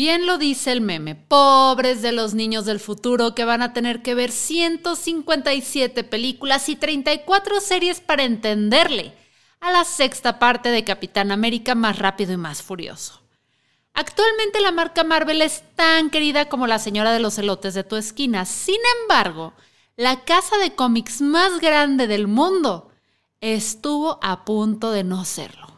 Bien lo dice el meme, pobres de los niños del futuro que van a tener que ver 157 películas y 34 series para entenderle a la sexta parte de Capitán América más rápido y más furioso. Actualmente la marca Marvel es tan querida como la señora de los elotes de tu esquina. Sin embargo, la casa de cómics más grande del mundo estuvo a punto de no serlo.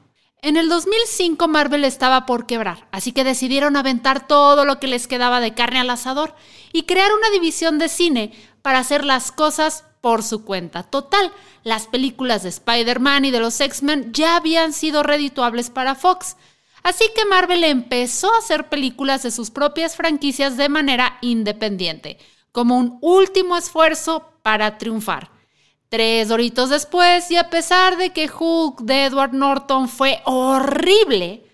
En el 2005 Marvel estaba por quebrar, así que decidieron aventar todo lo que les quedaba de carne al asador y crear una división de cine para hacer las cosas por su cuenta. Total, las películas de Spider-Man y de los X-Men ya habían sido redituables para Fox. Así que Marvel empezó a hacer películas de sus propias franquicias de manera independiente, como un último esfuerzo para triunfar. Tres horitos después, y a pesar de que Hulk de Edward Norton fue horrible,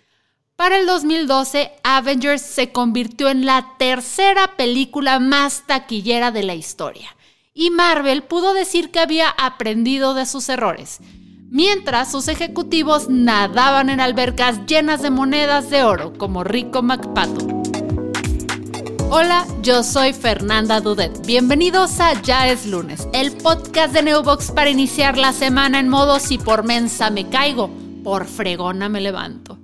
para el 2012 Avengers se convirtió en la tercera película más taquillera de la historia. Y Marvel pudo decir que había aprendido de sus errores, mientras sus ejecutivos nadaban en albercas llenas de monedas de oro como Rico McPato. Hola, yo soy Fernanda Dudet. Bienvenidos a Ya es lunes, el podcast de Neobox para iniciar la semana en modo si por mensa me caigo, por fregona me levanto.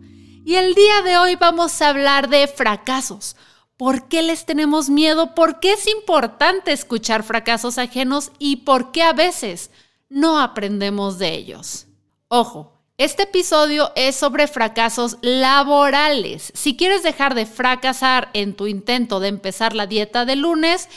Y el día de hoy vamos a hablar de fracasos. ¿Por qué les tenemos miedo? ¿Por qué es importante escuchar fracasos ajenos? ¿Y por qué a veces no aprendemos de ellos? Ojo, este episodio es sobre fracasos laborales. Si quieres dejar de fracasar en tu intento de empezar la dieta de lunes,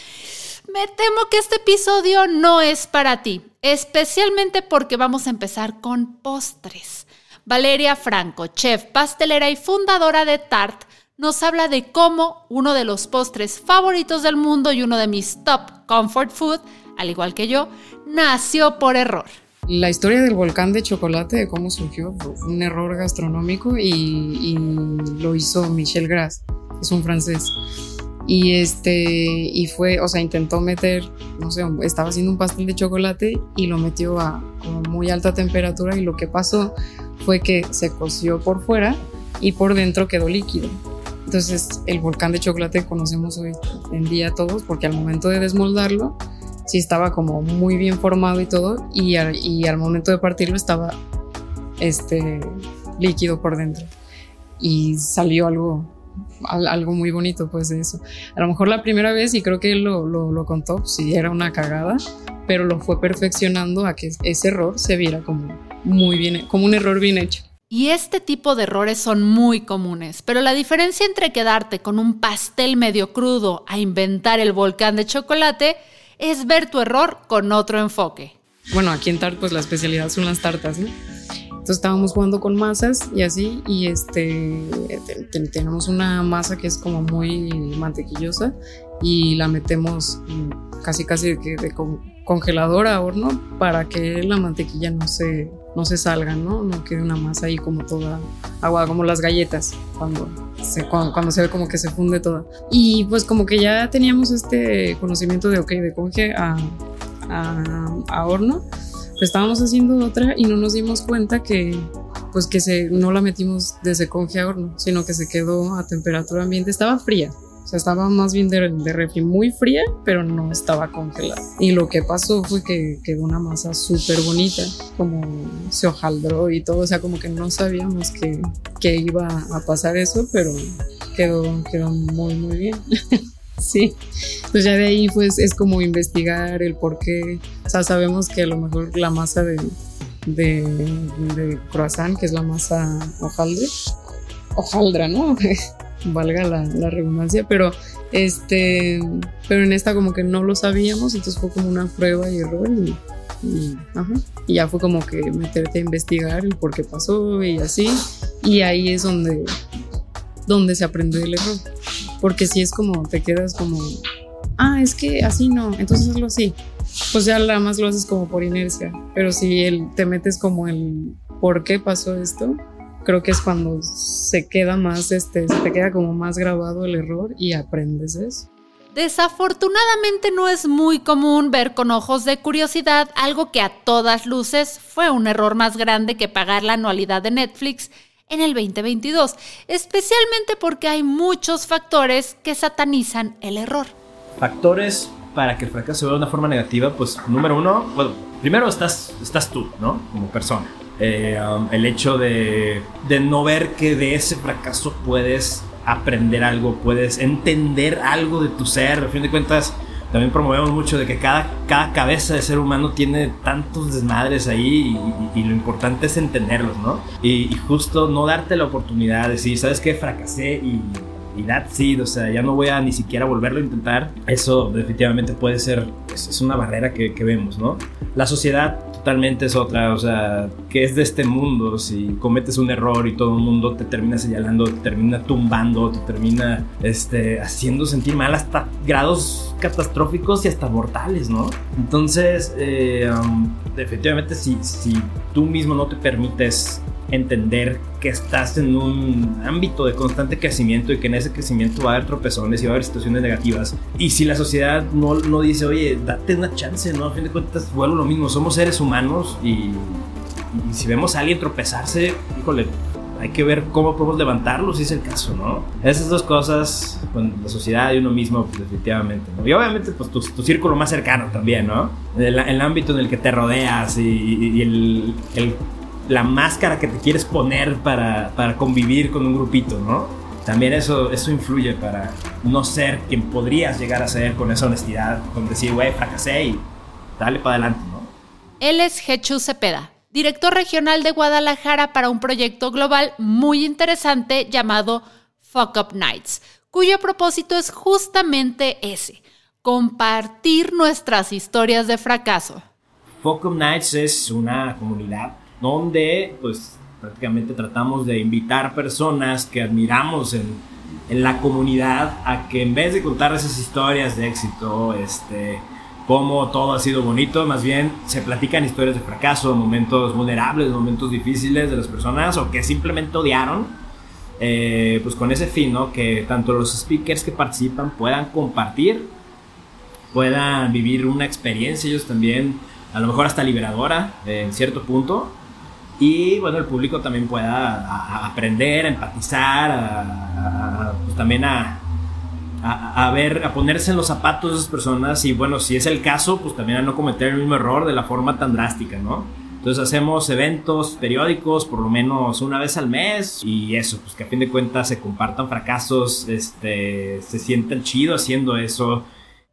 me temo que este episodio no es para ti, especialmente porque vamos a empezar con postres. Valeria Franco, chef, pastelera y fundadora de Tart, nos habla de cómo uno de los postres favoritos del mundo y uno de mis top comfort food, al igual que yo, nació por error. La historia del volcán de chocolate, de cómo surgió, fue un error gastronómico y, lo hizo Michel Gras, es un francés. Y este, y fue, o sea, intentó meter, no sé, estaba haciendo un pastel de chocolate y lo metió a muy alta temperatura y lo que pasó fue que se coció por fuera y por dentro quedó líquido. Entonces, el volcán de chocolate conocemos hoy en día todos, porque al momento de desmoldarlo, sí estaba como muy bien formado y todo, y al, momento de partirlo estaba este, líquido por dentro. Y salió algo, algo muy bonito pues de eso. A lo mejor la primera vez, y creo que él lo, lo, contó, pues, sí era una cagada, pero lo fue perfeccionando a que ese error se viera como muy bien, como un error bien hecho. Y este tipo de errores son muy comunes, pero la diferencia entre quedarte con un pastel medio crudo a inventar el volcán de chocolate es ver tu error con otro enfoque. Bueno, aquí en Tart pues la especialidad son las tartas, ¿no? Entonces estábamos jugando con masas y así, y este, tenemos una masa que es como muy mantequillosa y la metemos casi casi de, de congelador a horno para que la mantequilla no se, no se salga, ¿no? No quede una masa ahí como toda aguada, como las galletas, cuando se, cuando, se ve como que se funde toda. Y pues como que ya teníamos este conocimiento de, ok, de conge a, a, horno, pues estábamos haciendo otra y no nos dimos cuenta que pues que se, no la metimos de conge a horno, sino que se quedó a temperatura ambiente, estaba fría, o sea, estaba más bien de, de refri muy fría, pero no estaba congelada. Y lo que pasó fue que quedó una masa súper bonita, como se hojaldró y todo. O sea, como que no sabíamos que, que iba a pasar eso, pero quedó, quedó muy, muy bien. sí. Entonces ya de ahí pues es como investigar el por qué. O sea, sabemos que a lo mejor la masa de, de, de croissant, que es la masa hojaldre, hojaldra, ¿no? valga la, redundancia, pero este, pero en esta como que no lo sabíamos, entonces fue como una prueba y error y, ya fue como que meterte a investigar el por qué pasó y así, y ahí es donde, donde se aprende el error, porque si es como te quedas como, ah, es que así no, entonces hazlo así, pues ya nada más lo haces como por inercia, pero si el, te metes como el por qué pasó esto, creo que es cuando se queda más, este, se te queda como más grabado el error y aprendes eso. Desafortunadamente no es muy común ver con ojos de curiosidad algo que a todas luces fue un error más grande que pagar la anualidad de Netflix en el 2022, especialmente porque hay muchos factores que satanizan el error. Factores para que el fracaso se vea de una forma negativa, pues número uno, bueno, primero estás, estás tú, ¿no? Como persona. Eh, um, el hecho de, de no ver que de ese fracaso puedes aprender algo, puedes entender algo de tu ser. A fin de cuentas, también promovemos mucho de que cada, cada cabeza de ser humano tiene tantos desmadres ahí y, lo importante es entenderlos, ¿no? Y, justo no darte la oportunidad de decir, ¿sabes qué? Fracasé y, y that's it, o sea, ya no voy a ni siquiera volverlo a intentar. Eso definitivamente puede ser, es, es una barrera que, que vemos, ¿no? La sociedad totalmente es otra, o sea, que es de este mundo, si cometes un error y todo el mundo te termina señalando, te termina tumbando, te termina este, haciendo sentir mal hasta grados catastróficos y hasta mortales, ¿no? Entonces, eh, um, efectivamente, si, si tú mismo no te permites entender que estás en un ámbito de constante crecimiento y que en ese crecimiento va a haber tropezones y va a haber situaciones negativas. Y si la sociedad no, no dice, oye, date una chance, ¿no? A fin de cuentas, vuelvo lo mismo, somos seres humanos y, y si vemos a alguien tropezarse, híjole, hay que ver cómo podemos levantarlo si es el caso, ¿no? Esas dos cosas, con la sociedad y uno mismo, pues, definitivamente, ¿no? Y obviamente, pues tu, tu círculo más cercano también, ¿no? El, el, ámbito en el que te rodeas y, y el, el la máscara que te quieres poner para, para convivir con un grupito, ¿no? También eso, eso influye para no ser quien podrías llegar a ser con esa honestidad, con decir, güey, fracasé y dale para adelante, ¿no? Él es Hechu Cepeda, director regional de Guadalajara para un proyecto global muy interesante llamado Fuck Up Nights, cuyo propósito es justamente ese, compartir nuestras historias de fracaso. Fuck Up Nights es una comunidad donde pues prácticamente tratamos de invitar personas que admiramos en, en, la comunidad a que en vez de contar esas historias de éxito, este, cómo todo ha sido bonito, más bien se platican historias de fracaso, momentos vulnerables, momentos difíciles de las personas o que simplemente odiaron, eh, pues con ese fin, ¿no? Que tanto los speakers que participan puedan compartir, puedan vivir una experiencia ellos también, a lo mejor hasta liberadora en cierto punto, y bueno, el público también pueda aprender, a empatizar, a, pues también a, a, ver, a ponerse en los zapatos de esas personas y bueno, si es el caso, pues también a no cometer el mismo error de la forma tan drástica, ¿no? Entonces hacemos eventos periódicos por lo menos una vez al mes y eso, pues que a fin de cuentas se compartan fracasos, este, se sientan chido haciendo eso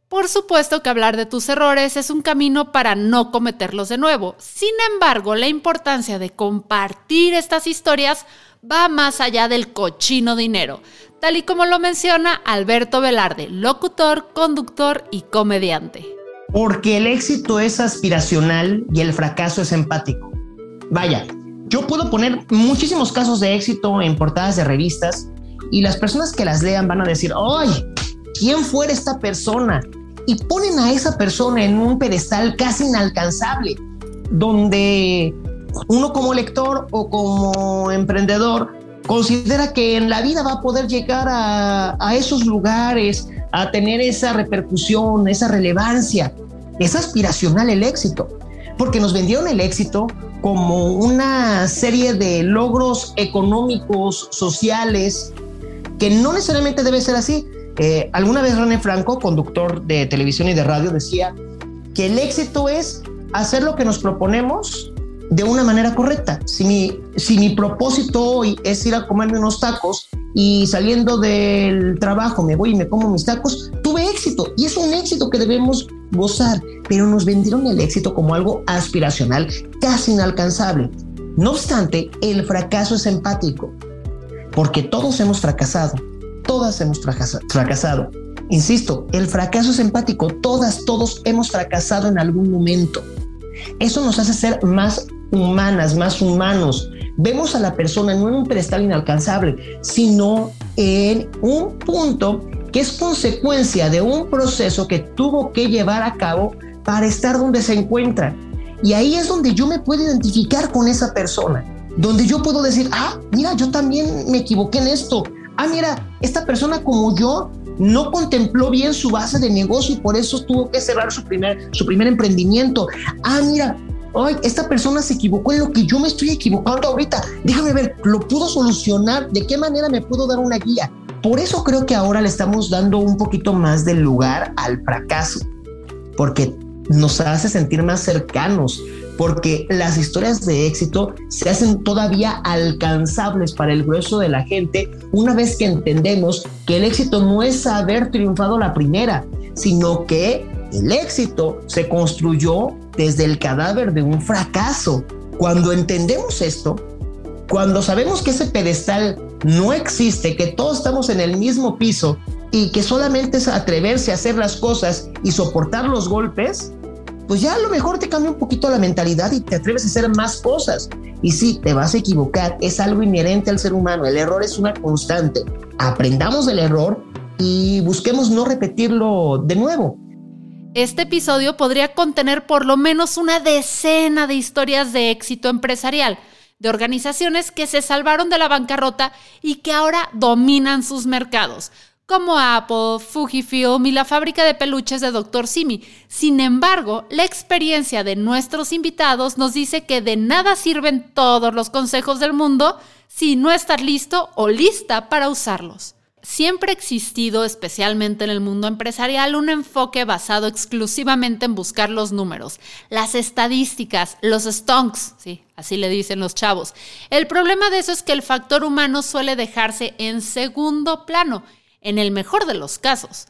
por supuesto que hablar de tus errores es un camino para no cometerlos de nuevo. Sin embargo, la importancia de compartir estas historias va más allá del cochino dinero, tal y como lo menciona Alberto Velarde, locutor, conductor y comediante. Porque el éxito es aspiracional y el fracaso es empático. Vaya, yo puedo poner muchísimos casos de éxito en portadas de revistas y las personas que las lean van a decir, ¡ay! ¿Quién fuera esta persona? y ponen a esa persona en un pedestal casi inalcanzable, donde uno como lector o como emprendedor considera que en la vida va a poder llegar a, a esos lugares, a tener esa repercusión, esa relevancia. Es aspiracional el éxito, porque nos vendieron el éxito como una serie de logros económicos, sociales, que no necesariamente debe ser así. Eh, alguna vez René Franco, conductor de televisión y de radio, decía que el éxito es hacer lo que nos proponemos de una manera correcta. Si mi, si mi propósito hoy es ir a comerme unos tacos y saliendo del trabajo me voy y me como mis tacos, tuve éxito y es un éxito que debemos gozar, pero nos vendieron el éxito como algo aspiracional, casi inalcanzable. No obstante, el fracaso es empático, porque todos hemos fracasado todas hemos fracasado. Insisto, el fracaso es empático, todas, todos hemos fracasado en algún momento. Eso nos hace ser más humanas, más humanos. Vemos a la persona no en un pedestal inalcanzable, sino en un punto que es consecuencia de un proceso que tuvo que llevar a cabo para estar donde se encuentra. Y ahí es donde yo me puedo identificar con esa persona, donde yo puedo decir, ah, mira, yo también me equivoqué en esto, ah, mira, esta persona como yo no contempló bien su base de negocio y por eso tuvo que cerrar su primer, su primer emprendimiento. Ah, mira, ay, esta persona se equivocó en lo que yo me estoy equivocando ahorita, déjame ver, lo pudo solucionar, de qué manera me puedo dar una guía. Por eso creo que ahora le estamos dando un poquito más de lugar al fracaso, porque nos hace sentir más cercanos, porque las historias de éxito se hacen todavía alcanzables para el grueso de la gente una vez que entendemos que el éxito no es haber triunfado la primera, sino que el éxito se construyó desde el cadáver de un fracaso. Cuando entendemos esto, cuando sabemos que ese pedestal no existe, que todos estamos en el mismo piso y que solamente es atreverse a hacer las cosas y soportar los golpes, pues ya a lo mejor te cambia un poquito la mentalidad y te atreves a hacer más cosas. Y sí, te vas a equivocar, es algo inherente al ser humano, el error es una constante. Aprendamos del error y busquemos no repetirlo de nuevo. Este episodio podría contener por lo menos una decena de historias de éxito empresarial, de organizaciones que se salvaron de la bancarrota y que ahora dominan sus mercados, como Apple, Fujifilm y la fábrica de peluches de Dr. Simi. Sin embargo, la experiencia de nuestros invitados nos dice que de nada sirven todos los consejos del mundo si no estás listo o lista para usarlos. Siempre ha existido, especialmente en el mundo empresarial, un enfoque basado exclusivamente en buscar los números, las estadísticas, los stonks, sí, así le dicen los chavos. El problema de eso es que el factor humano suele dejarse en segundo plano en el mejor de los casos.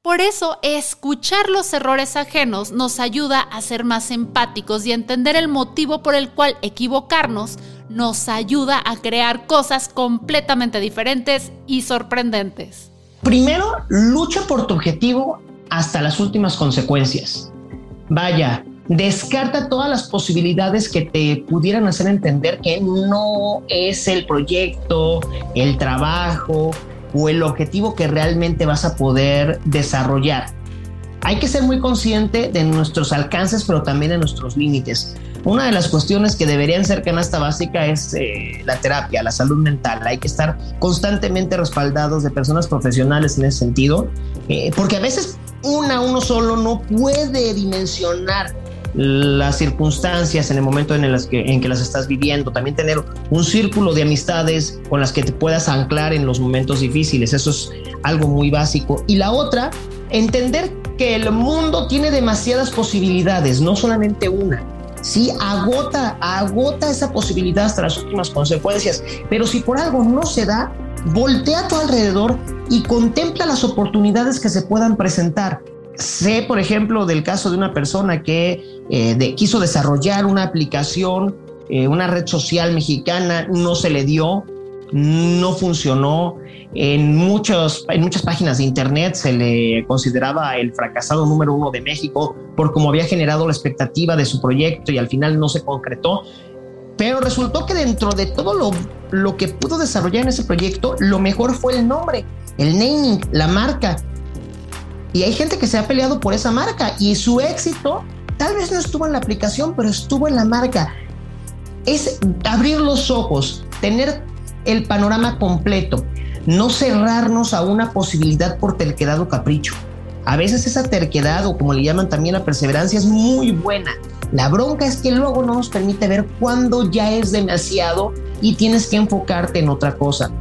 Por eso, escuchar los errores ajenos nos ayuda a ser más empáticos y entender el motivo por el cual equivocarnos nos ayuda a crear cosas completamente diferentes y sorprendentes. Primero, lucha por tu objetivo hasta las últimas consecuencias. Vaya, descarta todas las posibilidades que te pudieran hacer entender que no es el proyecto, el trabajo, o el objetivo que realmente vas a poder desarrollar. Hay que ser muy consciente de nuestros alcances, pero también de nuestros límites. Una de las cuestiones que deberían ser canasta básica es eh, la terapia, la salud mental. Hay que estar constantemente respaldados de personas profesionales en ese sentido, eh, porque a veces una, uno solo no puede dimensionar las circunstancias en el momento en, las que, en que las estás viviendo, también tener un círculo de amistades con las que te puedas anclar en los momentos difíciles, eso es algo muy básico. Y la otra, entender que el mundo tiene demasiadas posibilidades, no solamente una. Sí, agota, agota esa posibilidad hasta las últimas consecuencias, pero si por algo no se da, voltea a tu alrededor y contempla las oportunidades que se puedan presentar. Sé, por ejemplo, del caso de una persona que eh, quiso desarrollar una aplicación, eh, una red social mexicana, no se le dio, no funcionó. En, muchos, en muchas páginas de internet se le consideraba el fracasado número uno de México por cómo había generado la expectativa de su proyecto y al final no se concretó. Pero resultó que dentro de todo lo, lo que pudo desarrollar en ese proyecto, lo mejor fue el nombre, el naming, la marca. Y hay gente que se ha peleado por esa marca y su éxito tal vez no estuvo en la aplicación, pero estuvo en la marca. Es abrir los ojos, tener el panorama completo, no cerrarnos a una posibilidad por terquedad o capricho. A veces esa terquedad o como le llaman también la perseverancia es muy buena. La bronca es que luego no nos permite ver cuándo ya es demasiado y tienes que enfocarte en otra cosa.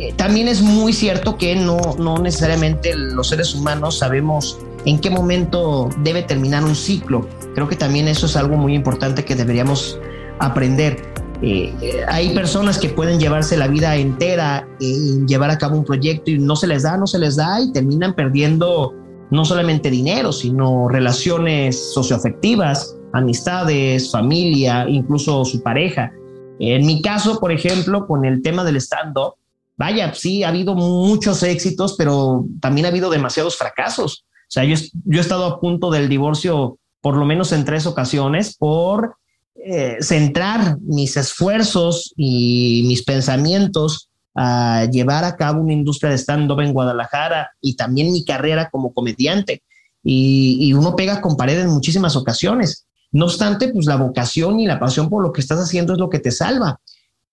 Eh, también es muy cierto que no, no necesariamente los seres humanos sabemos en qué momento debe terminar un ciclo. Creo que también eso es algo muy importante que deberíamos aprender. Eh, eh, hay personas que pueden llevarse la vida entera en llevar a cabo un proyecto y no se les da, no se les da y terminan perdiendo no solamente dinero, sino relaciones socioafectivas, amistades, familia, incluso su pareja. En mi caso, por ejemplo, con el tema del stand-up, vaya, sí, ha habido muchos éxitos, pero también ha habido demasiados fracasos. O sea, yo, he estado a punto del divorcio por lo menos en tres ocasiones por eh, centrar mis esfuerzos y mis pensamientos a llevar a cabo una industria de stand-up en Guadalajara y también mi carrera como comediante. Y, y, uno pega con pared en muchísimas ocasiones. No obstante, pues la vocación y la pasión por lo que estás haciendo es lo que te salva.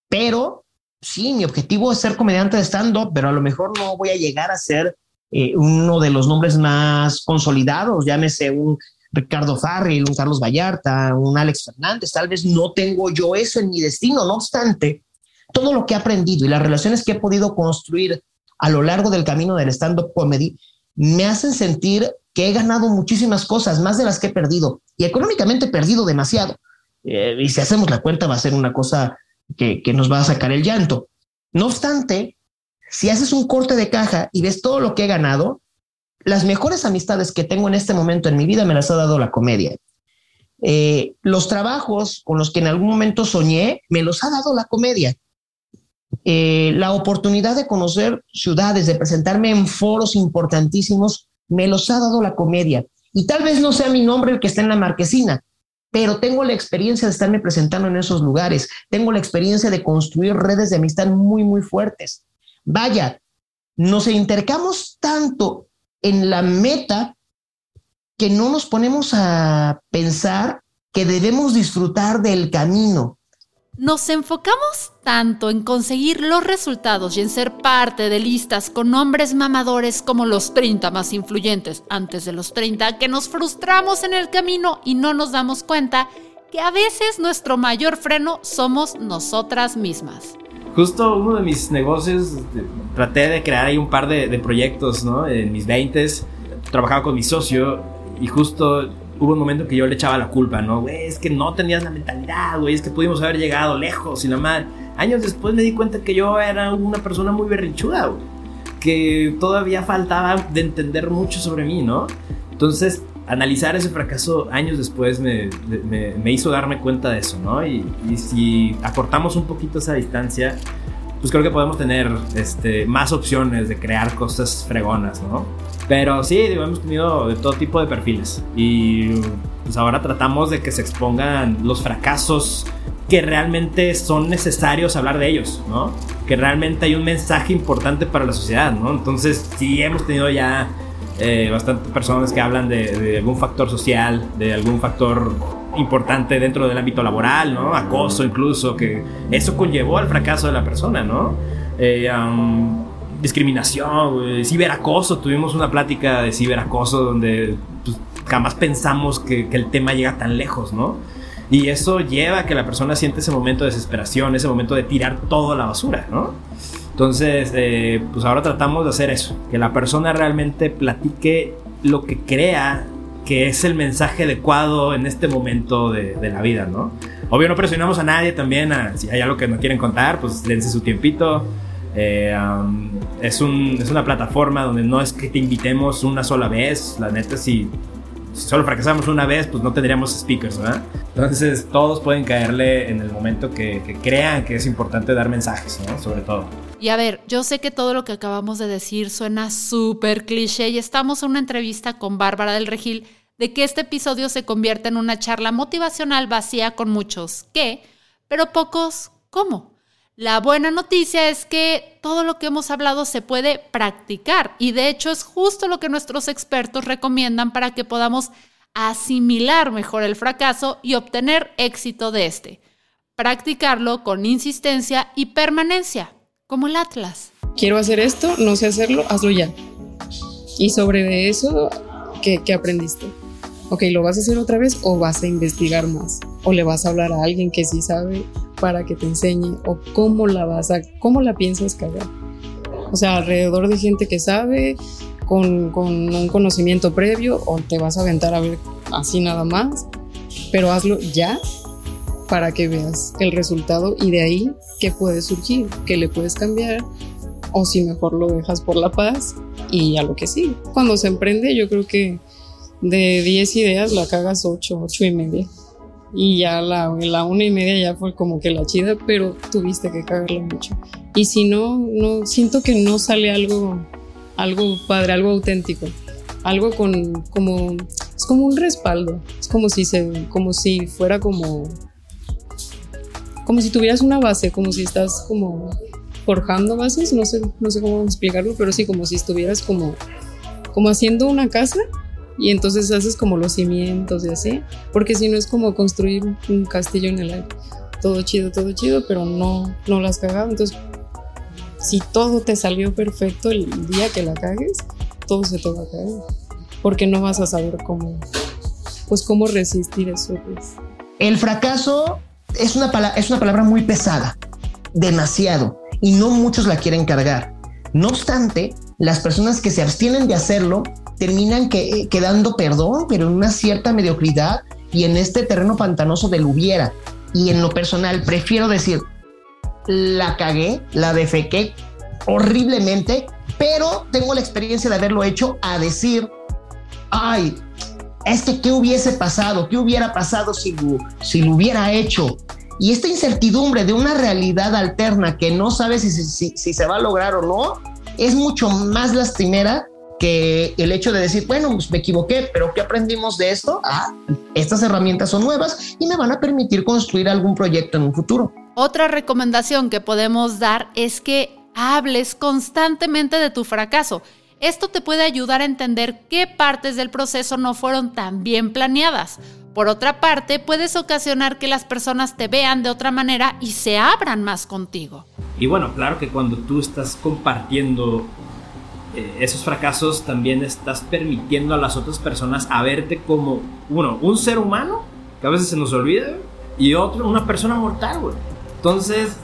Pero sí, mi objetivo es ser comediante de stand-up, pero a lo mejor no voy a llegar a ser eh, uno de los nombres más consolidados, llámese un Ricardo Farrell, un Carlos Vallarta, un Alex Fernández. Tal vez no tengo yo eso en mi destino. No obstante, todo lo que he aprendido y las relaciones que he podido construir a lo largo del camino del stand-up comedy me hacen sentir que he ganado muchísimas cosas, más de las que he perdido. Y económicamente he perdido demasiado. Eh, y si hacemos la cuenta va a ser una cosa que, nos va a sacar el llanto. No obstante, si haces un corte de caja y ves todo lo que he ganado, las mejores amistades que tengo en este momento en mi vida me las ha dado la comedia. Eh, los trabajos con los que en algún momento soñé, me los ha dado la comedia. Eh, la oportunidad de conocer ciudades, de presentarme en foros importantísimos, me los ha dado la comedia. Y tal vez no sea mi nombre el que está en la marquesina, pero tengo la experiencia de estarme presentando en esos lugares, tengo la experiencia de construir redes de amistad muy, muy fuertes. Vaya, nos intercamos tanto en la meta que no nos ponemos a pensar que debemos disfrutar del camino. Nos enfocamos tanto en conseguir los resultados y en ser parte de listas con nombres mamadores como los 30 más influyentes antes de los 30 que nos frustramos en el camino y no nos damos cuenta que a veces nuestro mayor freno somos nosotras mismas justo uno de mis negocios, traté de crear ahí un par de, proyectos, ¿no? En mis 20 trabajaba con mi socio y justo hubo un momento que yo le echaba la culpa, ¿no? Güey, es que no tenías la mentalidad, güey, es que pudimos haber llegado lejos y la madre. Años después me di cuenta que yo era una persona muy berrinchuda, güey. Que todavía faltaba de entender mucho sobre mí, ¿no? Entonces analizar ese fracaso años después me, me, hizo darme cuenta de eso, ¿no? Y, y, si acortamos un poquito esa distancia, pues creo que podemos tener este, más opciones de crear cosas fregonas, ¿no? Pero sí, digo, hemos tenido de todo tipo de perfiles y pues ahora tratamos de que se expongan los fracasos que realmente son necesarios hablar de ellos, ¿no? Que realmente hay un mensaje importante para la sociedad, ¿no? Entonces sí hemos tenido ya eh, bastantes personas que hablan de, algún factor social, de algún factor importante dentro del ámbito laboral, ¿no? Acoso incluso, que eso conllevó al fracaso de la persona, ¿no? Eh, discriminación, ciberacoso, tuvimos una plática de ciberacoso donde pues, jamás pensamos que, el tema llega tan lejos, ¿no? Y eso lleva a que la persona siente ese momento de desesperación, ese momento de tirar todo a la basura, ¿no? Entonces, eh, pues ahora tratamos de hacer eso, que la persona realmente platique lo que crea que es el mensaje adecuado en este momento de, la vida, ¿no? Obvio no presionamos a nadie también, si hay algo que no quieren contar, pues dense su tiempito. Eh, es, un, es una plataforma donde no es que te invitemos una sola vez, la neta si solo fracasamos una vez, pues no tendríamos speakers, ¿verdad? Entonces todos pueden caerle en el momento que, crean que es importante dar mensajes, ¿no? Sobre todo. Y a ver, yo sé que todo lo que acabamos de decir suena súper cliché y estamos en una entrevista con Bárbara del Regil de que este episodio se convierte en una charla motivacional vacía con muchos ¿qué? pero pocos ¿cómo? La buena noticia es que todo lo que hemos hablado se puede practicar y de hecho es justo lo que nuestros expertos recomiendan para que podamos asimilar mejor el fracaso y obtener éxito de este. Practicarlo con insistencia y permanencia como el Atlas. Quiero hacer esto, no sé hacerlo, hazlo ya. Y sobre eso, ¿qué, ¿qué, aprendiste? Ok, ¿lo vas a hacer otra vez o vas a investigar más? ¿O le vas a hablar a alguien que sí sabe para que te enseñe? ¿O cómo la vas a, cómo la piensas cagar? O sea, alrededor de gente que sabe, con, con un conocimiento previo, o te vas a aventar a ver así nada más, pero hazlo ya para que veas el resultado y de ahí qué puede surgir, qué le puedes cambiar o si mejor lo dejas por la paz y a lo que sigue. Cuando se emprende yo creo que de 10 ideas la cagas 8, 8 y media. Y ya la, la una y media ya fue como que la chida, pero tuviste que cagarlo mucho. Y si no, no siento que no sale algo, algo padre, algo auténtico. Algo con como es como un respaldo. Es como si se como si fuera como como si tuvieras una base, como si estás como forjando bases, no sé, no sé cómo explicarlo, pero sí, como si estuvieras como, como haciendo una casa y entonces haces como los cimientos y así, porque si no es como construir un castillo en el aire. Todo chido, todo chido, pero no, no lo has cagado. Entonces, si todo te salió perfecto el día que la cagues, todo se te va a caer, porque no vas a saber cómo, pues cómo resistir eso. Pues. El fracaso es una, es una palabra muy pesada, demasiado, y no muchos la quieren cargar. No obstante, las personas que se abstienen de hacerlo terminan que, quedando perdón, pero en una cierta mediocridad y en este terreno pantanoso del hubiera. Y en lo personal, prefiero decir, la cagué, la defequé horriblemente, pero tengo la experiencia de haberlo hecho a decir, ay, es que qué hubiese pasado, qué hubiera pasado si lo, si lo hubiera hecho. Y esta incertidumbre de una realidad alterna que no sabes si, si, si se va a lograr o no, es mucho más lastimera que el hecho de decir, bueno, pues me equivoqué, pero ¿qué aprendimos de esto? Ah, estas herramientas son nuevas y me van a permitir construir algún proyecto en un futuro. Otra recomendación que podemos dar es que hables constantemente de tu fracaso. Esto te puede ayudar a entender qué partes del proceso no fueron tan bien planeadas. Por otra parte, puedes ocasionar que las personas te vean de otra manera y se abran más contigo. Y bueno, claro que cuando tú estás compartiendo eh, esos fracasos, también estás permitiendo a las otras personas a verte como, uno, un ser humano, que a veces se nos olvida, y otro, una persona mortal, güey. Entonces,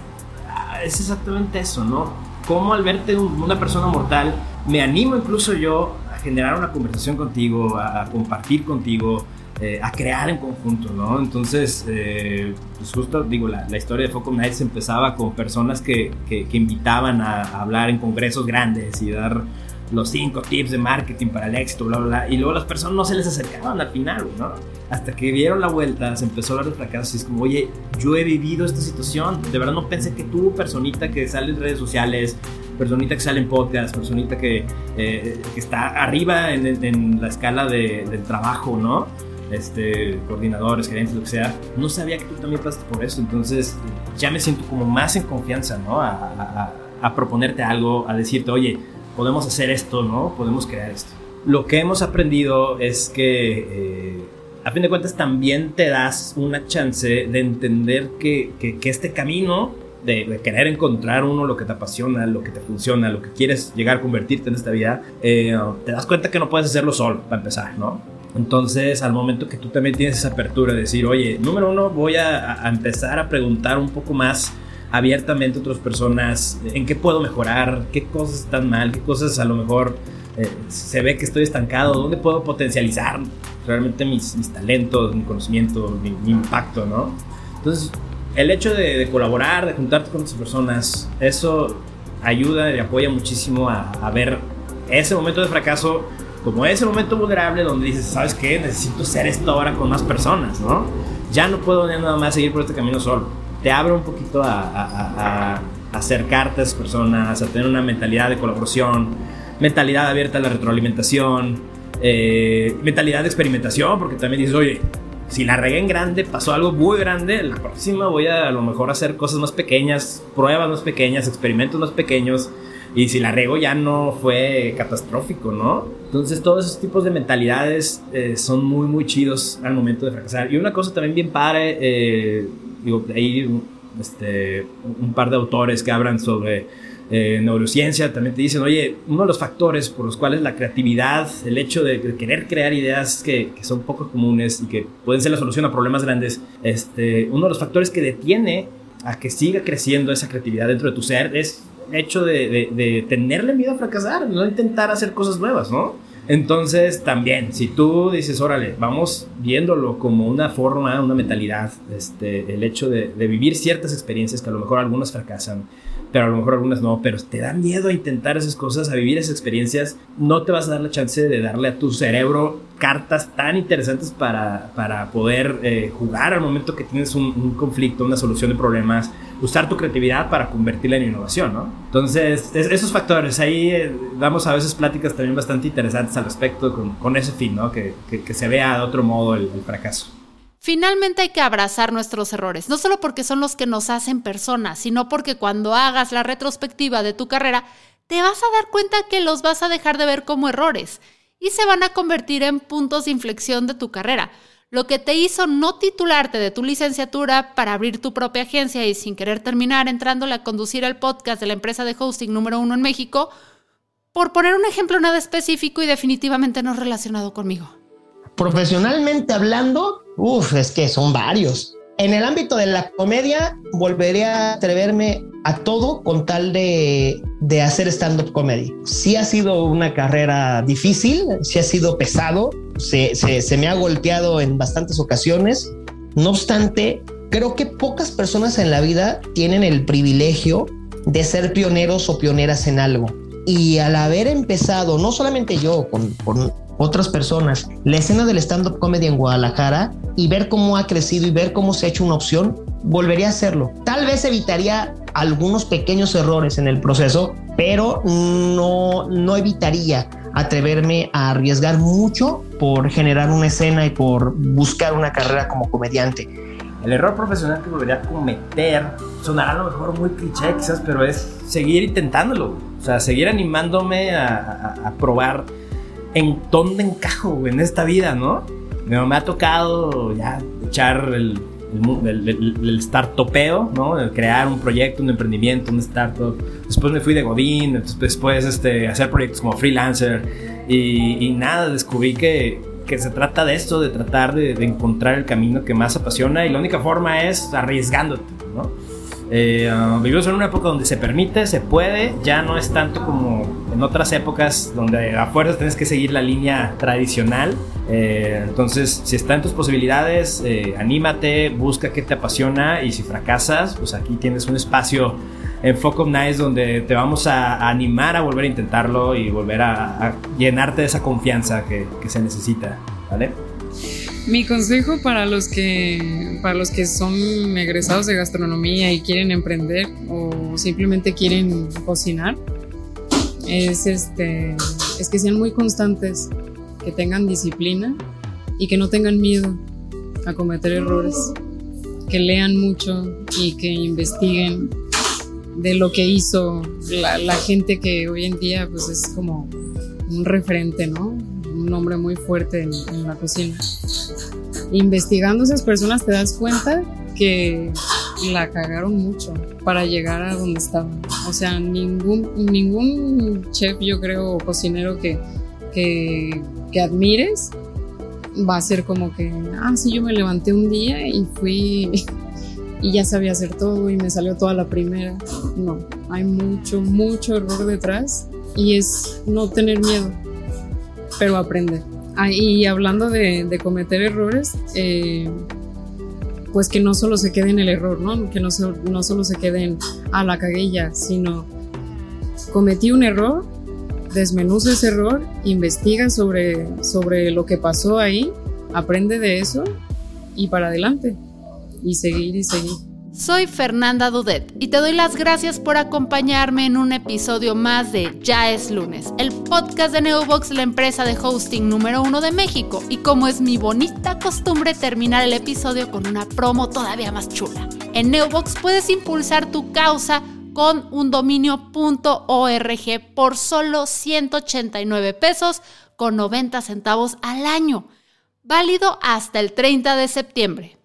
ah, es exactamente eso, ¿no? Cómo al verte una persona mortal, me animo incluso yo a generar una conversación contigo, a compartir contigo, eh, a crear en conjunto, ¿no? Entonces, eh, pues justo digo, la, historia de Foco Nights empezaba con personas que, invitaban a, hablar en congresos grandes y dar los cinco tips de marketing para el éxito, bla, bla, bla. Y luego las personas no se les acercaban al final, ¿no? Hasta que dieron la vuelta, se empezó a hablar de fracasos y es como, oye, yo he vivido esta situación. De verdad no pensé que tú, personita que sale en redes sociales, personita que sale en podcast, personita que, eh, está arriba en, en la escala de, del trabajo, ¿no? Este, coordinadores, gerentes, lo que sea, no sabía que tú también pasaste por eso. Entonces ya me siento como más en confianza, ¿no? A, proponerte algo, a decirte, oye, podemos hacer esto, ¿no? Podemos crear esto. Lo que hemos aprendido es que, eh, a fin de cuentas, también te das una chance de entender que, este camino de, querer encontrar uno lo que te apasiona, lo que te funciona, lo que quieres llegar a convertirte en esta vida, eh, te das cuenta que no puedes hacerlo solo, para empezar, ¿no? Entonces, al momento que tú también tienes esa apertura de decir, oye, número uno, voy a, empezar a preguntar un poco más abiertamente a otras personas en qué puedo mejorar, qué cosas están mal, qué cosas a lo mejor eh, se ve que estoy estancado, dónde puedo potencializar realmente mis, talentos, mi conocimiento, mi, impacto, ¿no? Entonces, el hecho de, colaborar, de juntarte con otras personas, eso ayuda y apoya muchísimo a ver ese momento de fracaso como ese momento vulnerable donde dices, ¿sabes qué? Necesito hacer esto ahora con más personas, ¿no? Ya no puedo nada más seguir por este camino solo. Te abre un poquito a, acercarte a esas personas, a tener una mentalidad de colaboración, mentalidad abierta a la retroalimentación, eh, mentalidad de experimentación, porque también dices, oye, si la regué en grande, pasó algo muy grande, la próxima voy a a lo mejor hacer cosas más pequeñas, pruebas más pequeñas, experimentos más pequeños y si la rego ya no fue catastrófico, ¿no? Entonces todos esos tipos de mentalidades eh, son muy, muy chidos al momento de fracasar. Y una cosa también bien padre, eh, digo, hay este, un par de autores que hablan sobre eh, neurociencia, también te dicen, oye, uno de los factores por los cuales la creatividad, el hecho de, querer crear ideas que, que, son poco comunes y que pueden ser la solución a problemas grandes, este, uno de los factores que detiene a que siga creciendo esa creatividad dentro de tu ser es hecho de, de, tenerle miedo a fracasar, no intentar hacer cosas nuevas, ¿no? Entonces, también, si tú dices, órale, vamos viéndolo como una forma, una mentalidad, este, el hecho de, vivir ciertas experiencias que a lo mejor algunas fracasan, pero a lo mejor algunas no, pero te da miedo a intentar esas cosas, a vivir esas experiencias, no te vas a dar la chance de darle a tu cerebro cartas tan interesantes para, para poder eh, jugar al momento que tienes un, conflicto, una solución de problemas, usar tu creatividad para convertirla en innovación, ¿no? Entonces, esos factores, ahí eh, damos a veces pláticas también bastante interesantes al respecto con, ese fin, ¿no? Que, que, se vea de otro modo el fracaso. Finalmente hay que abrazar nuestros errores, no solo porque son los que nos hacen personas, sino porque cuando hagas la retrospectiva de tu carrera, te vas a dar cuenta que los vas a dejar de ver como errores y se van a convertir en puntos de inflexión de tu carrera. Lo que te hizo no titularte de tu licenciatura para abrir tu propia agencia y sin querer terminar entrándole a conducir el podcast de la empresa de hosting número uno en México, por poner un ejemplo nada específico y definitivamente no relacionado conmigo. Profesionalmente hablando, uff, es que son varios. En el ámbito de la comedia, volveré a atreverme a todo con tal de, de hacer stand-up comedy. Sí ha sido una carrera difícil, sí ha sido pesado, se, se, me ha golpeado en bastantes ocasiones. No obstante, creo que pocas personas en la vida tienen el privilegio de ser pioneros o pioneras en algo. Y al haber empezado, no solamente yo, con, con otras personas, la escena del stand-up comedy en Guadalajara y ver cómo ha crecido y ver cómo se ha hecho una opción, volvería a hacerlo. Tal vez evitaría algunos pequeños errores en el proceso, pero no, no evitaría atreverme a arriesgar mucho por generar una escena y por buscar una carrera como comediante. El error profesional que volvería a cometer sonará a lo mejor muy cliché quizás, pero es seguir intentándolo. O sea, seguir animándome a, a, a probar en dónde encajo en esta vida, ¿no? Me, ha tocado ya echar el, el, el, el ¿no? Crear un proyecto, un emprendimiento, un startup. Después me fui de Godín, después este, hacer proyectos como freelancer. Y, y nada, descubrí que, que, se trata de esto, de tratar de, de, encontrar el camino que más apasiona. Y la única forma es arriesgándote, ¿no? Eh, uh, vivimos en una época donde se permite, se puede, ya no es tanto como en otras épocas donde a fuerzas tienes que seguir la línea tradicional. Eh, entonces, si está en tus posibilidades, eh, anímate, busca qué te apasiona y si fracasas, pues aquí tienes un espacio en Focus Nice donde te vamos a, a, animar a volver a intentarlo y volver a, a llenarte de esa confianza que, que se necesita, ¿vale? Mi consejo para los que para los que son egresados de gastronomía y quieren emprender o simplemente quieren cocinar es este es que sean muy constantes, que tengan disciplina y que no tengan miedo a cometer errores, que lean mucho y que investiguen de lo que hizo la, gente que hoy en día pues es como un referente, ¿no? Un nombre muy fuerte en, en, la cocina. Investigando esas personas te das cuenta que la cagaron mucho para llegar a donde estaban. O sea, ningún, ningún chef, yo creo, cocinero que, que, que admires va a ser como que, ah, sí, yo me levanté un día y fui y ya sabía hacer todo y me salió toda la primera. No, hay mucho, mucho error detrás y es no tener miedo pero aprender. Ah, y hablando de, cometer errores, eh, pues que no solo se quede en el error, ¿no? Que no, so, no solo se quede en, ah, la cagué ya, sino cometí un error, desmenuza ese error, investiga sobre, sobre lo que pasó ahí, aprende de eso y para adelante. Y seguir y seguir. Soy Fernanda Dudet y te doy las gracias por acompañarme en un episodio más de Ya es lunes, el podcast de Neobox, la empresa de hosting número uno de México. Y como es mi bonita costumbre terminar el episodio con una promo todavía más chula. En Neobox puedes impulsar tu causa con un dominio.org por solo 189 pesos con 90 centavos al año, válido hasta el 30 de septiembre.